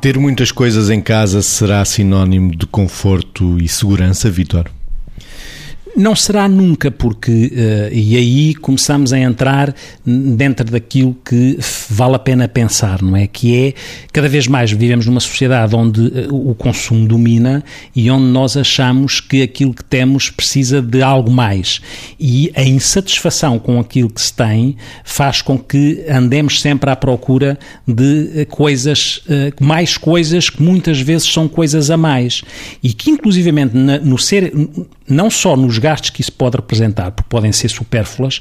Ter muitas coisas em casa será sinónimo de conforto e segurança, Vitor? Não será nunca, porque, uh, e aí começamos a entrar dentro daquilo que vale a pena pensar, não é? Que é, cada vez mais vivemos numa sociedade onde uh, o consumo domina e onde nós achamos que aquilo que temos precisa de algo mais. E a insatisfação com aquilo que se tem faz com que andemos sempre à procura de uh, coisas, mais coisas que muitas vezes são coisas a mais. E que, inclusivamente, na, no ser, não só nos gastos que isso pode representar, porque podem ser supérfluas,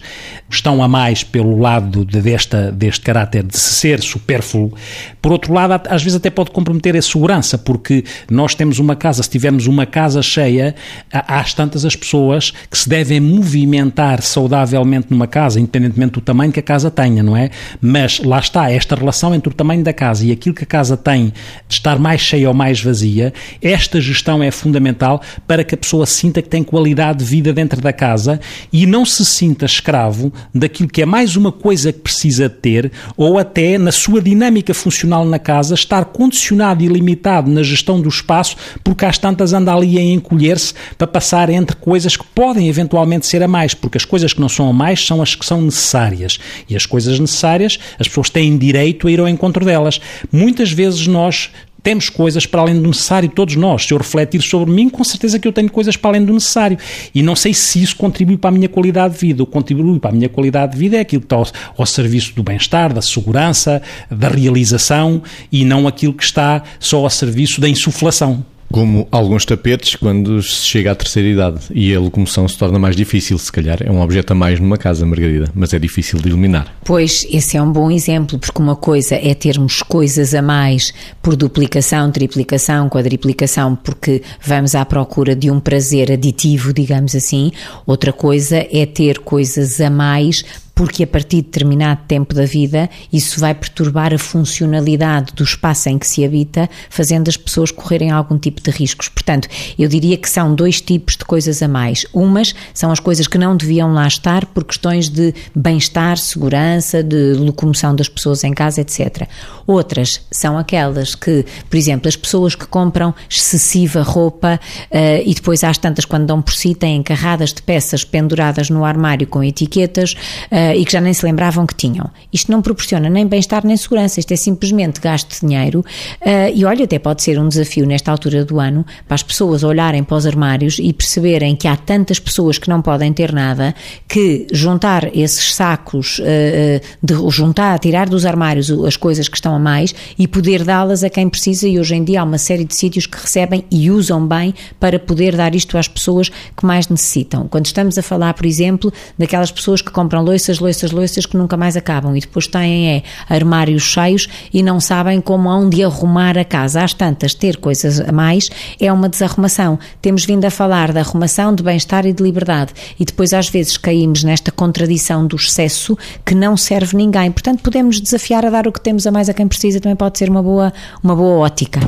estão a mais pelo lado de, desta, deste caráter de ser supérfluo. Por outro lado, às vezes até pode comprometer a segurança, porque nós temos uma casa, se tivermos uma casa cheia, há tantas as pessoas que se devem movimentar saudavelmente numa casa, independentemente do tamanho que a casa tenha, não é? Mas lá está, esta relação entre o tamanho da casa e aquilo que a casa tem de estar mais cheia ou mais vazia, esta gestão é fundamental para que a pessoa sinta que tem qualidade de vida dentro da casa e não se sinta escravo daquilo que é mais uma coisa que precisa ter ou até na sua dinâmica funcional na casa estar condicionado e limitado na gestão do espaço porque às tantas anda ali a encolher-se para passar entre coisas que podem eventualmente ser a mais, porque as coisas que não são a mais são as que são necessárias e as coisas necessárias as pessoas têm direito a ir ao encontro delas. Muitas vezes nós temos coisas para além do necessário, todos nós. Se eu refletir sobre mim, com certeza que eu tenho coisas para além do necessário. E não sei se isso contribui para a minha qualidade de vida. O que contribui para a minha qualidade de vida é aquilo que está ao, ao serviço do bem-estar, da segurança, da realização e não aquilo que está só ao serviço da insuflação. Como alguns tapetes quando se chega à terceira idade e a locomoção se torna mais difícil, se calhar é um objeto a mais numa casa, Margarida, mas é difícil de eliminar. Pois, esse é um bom exemplo, porque uma coisa é termos coisas a mais por duplicação, triplicação, quadriplicação, porque vamos à procura de um prazer aditivo, digamos assim. Outra coisa é ter coisas a mais porque a partir de determinado tempo da vida isso vai perturbar a funcionalidade do espaço em que se habita, fazendo as pessoas correrem algum tipo de riscos. Portanto, eu diria que são dois tipos de coisas a mais. Umas são as coisas que não deviam lá estar por questões de bem-estar, segurança, de locomoção das pessoas em casa, etc. Outras são aquelas que, por exemplo, as pessoas que compram excessiva roupa uh, e depois às tantas, quando dão por si, têm carradas de peças penduradas no armário com etiquetas. Uh, uh, e que já nem se lembravam que tinham. Isto não proporciona nem bem-estar nem segurança, isto é simplesmente gasto de dinheiro. Uh, e olha, até pode ser um desafio nesta altura do ano para as pessoas olharem para os armários e perceberem que há tantas pessoas que não podem ter nada que juntar esses sacos, uh, de juntar, tirar dos armários as coisas que estão a mais e poder dá-las a quem precisa. E hoje em dia há uma série de sítios que recebem e usam bem para poder dar isto às pessoas que mais necessitam. Quando estamos a falar, por exemplo, daquelas pessoas que compram louças loiças, loiças que nunca mais acabam e depois têm é, armários cheios e não sabem como hão de arrumar a casa. Às tantas, ter coisas a mais é uma desarrumação. Temos vindo a falar de arrumação, de bem-estar e de liberdade e depois às vezes caímos nesta contradição do excesso que não serve ninguém. Portanto, podemos desafiar a dar o que temos a mais a quem precisa, também pode ser uma boa, uma boa ótica.